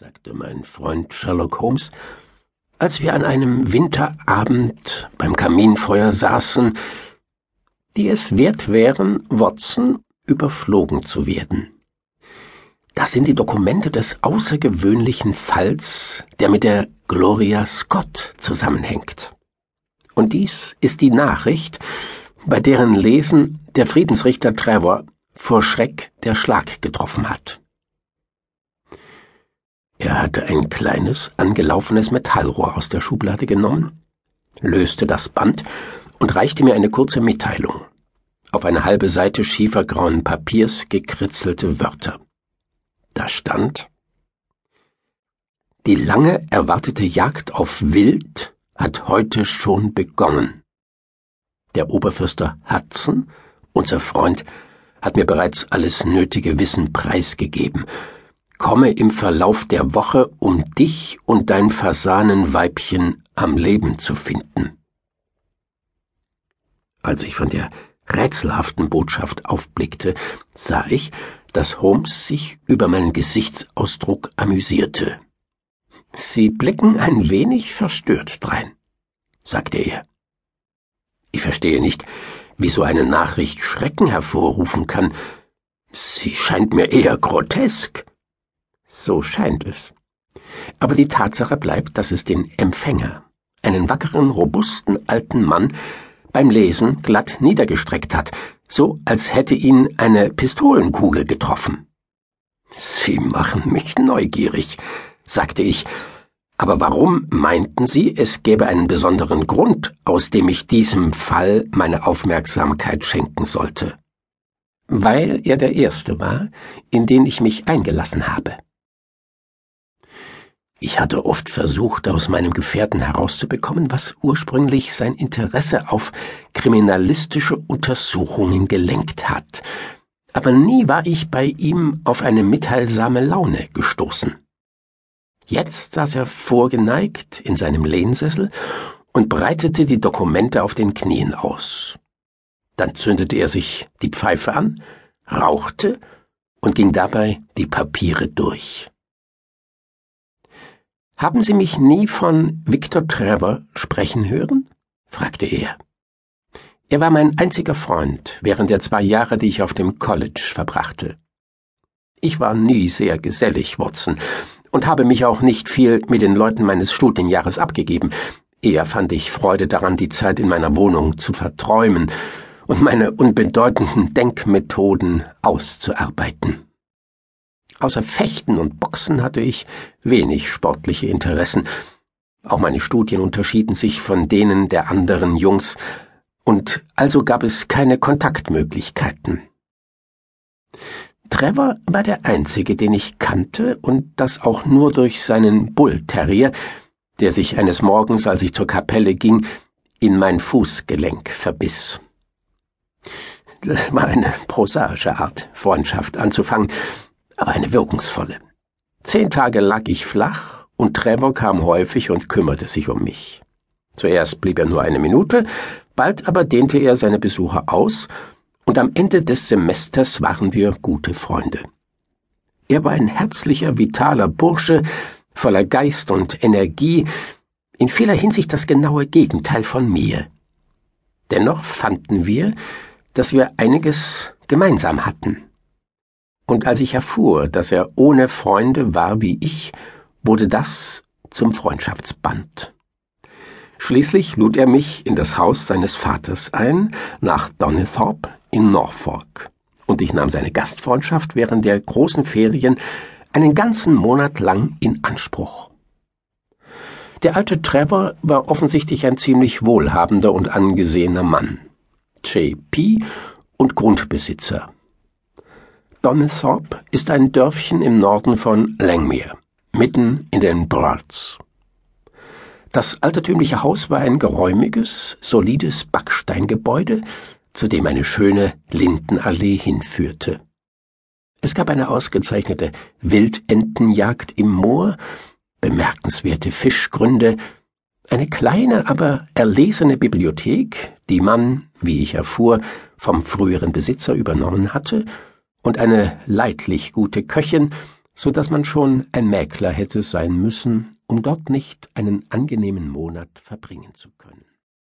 sagte mein Freund Sherlock Holmes, als wir an einem Winterabend beim Kaminfeuer saßen, die es wert wären, Watson überflogen zu werden. Das sind die Dokumente des außergewöhnlichen Falls, der mit der Gloria Scott zusammenhängt. Und dies ist die Nachricht, bei deren Lesen der Friedensrichter Trevor vor Schreck der Schlag getroffen hat. Hatte ein kleines, angelaufenes Metallrohr aus der Schublade genommen, löste das Band und reichte mir eine kurze Mitteilung. Auf eine halbe Seite schiefergrauen Papiers gekritzelte Wörter. Da stand Die lange erwartete Jagd auf Wild hat heute schon begonnen. Der Oberförster Hudson, unser Freund, hat mir bereits alles nötige Wissen preisgegeben, komme im Verlauf der Woche, um dich und dein Fasanenweibchen am Leben zu finden. Als ich von der rätselhaften Botschaft aufblickte, sah ich, dass Holmes sich über meinen Gesichtsausdruck amüsierte. Sie blicken ein wenig verstört drein, sagte er. Ich verstehe nicht, wie so eine Nachricht Schrecken hervorrufen kann. Sie scheint mir eher grotesk. So scheint es. Aber die Tatsache bleibt, dass es den Empfänger, einen wackeren, robusten alten Mann, beim Lesen glatt niedergestreckt hat, so als hätte ihn eine Pistolenkugel getroffen. Sie machen mich neugierig, sagte ich, aber warum meinten Sie, es gäbe einen besonderen Grund, aus dem ich diesem Fall meine Aufmerksamkeit schenken sollte? Weil er der erste war, in den ich mich eingelassen habe. Ich hatte oft versucht, aus meinem Gefährten herauszubekommen, was ursprünglich sein Interesse auf kriminalistische Untersuchungen gelenkt hat, aber nie war ich bei ihm auf eine mitteilsame Laune gestoßen. Jetzt saß er vorgeneigt in seinem Lehnsessel und breitete die Dokumente auf den Knien aus. Dann zündete er sich die Pfeife an, rauchte und ging dabei die Papiere durch. Haben Sie mich nie von Victor Trevor sprechen hören? fragte er. Er war mein einziger Freund während der zwei Jahre, die ich auf dem College verbrachte. Ich war nie sehr gesellig, Watson, und habe mich auch nicht viel mit den Leuten meines Studienjahres abgegeben. Eher fand ich Freude daran, die Zeit in meiner Wohnung zu verträumen und meine unbedeutenden Denkmethoden auszuarbeiten. Außer Fechten und Boxen hatte ich wenig sportliche Interessen. Auch meine Studien unterschieden sich von denen der anderen Jungs, und also gab es keine Kontaktmöglichkeiten. Trevor war der einzige, den ich kannte, und das auch nur durch seinen Bullterrier, der sich eines Morgens, als ich zur Kapelle ging, in mein Fußgelenk verbiss. Das war eine prosaische Art, Freundschaft anzufangen, aber eine wirkungsvolle. Zehn Tage lag ich flach, und Trevor kam häufig und kümmerte sich um mich. Zuerst blieb er nur eine Minute, bald aber dehnte er seine Besuche aus, und am Ende des Semesters waren wir gute Freunde. Er war ein herzlicher, vitaler Bursche, voller Geist und Energie, in vieler Hinsicht das genaue Gegenteil von mir. Dennoch fanden wir, dass wir einiges gemeinsam hatten und als ich erfuhr, dass er ohne Freunde war wie ich, wurde das zum Freundschaftsband. Schließlich lud er mich in das Haus seines Vaters ein, nach Donisthorpe in Norfolk, und ich nahm seine Gastfreundschaft während der großen Ferien einen ganzen Monat lang in Anspruch. Der alte Trevor war offensichtlich ein ziemlich wohlhabender und angesehener Mann, JP und Grundbesitzer. Donisthorpe ist ein Dörfchen im Norden von Langmere, mitten in den Broads. Das altertümliche Haus war ein geräumiges, solides Backsteingebäude, zu dem eine schöne Lindenallee hinführte. Es gab eine ausgezeichnete Wildentenjagd im Moor, bemerkenswerte Fischgründe, eine kleine, aber erlesene Bibliothek, die man, wie ich erfuhr, vom früheren Besitzer übernommen hatte, und eine leidlich gute Köchin so dass man schon ein Mäkler hätte sein müssen, um dort nicht einen angenehmen Monat verbringen zu können.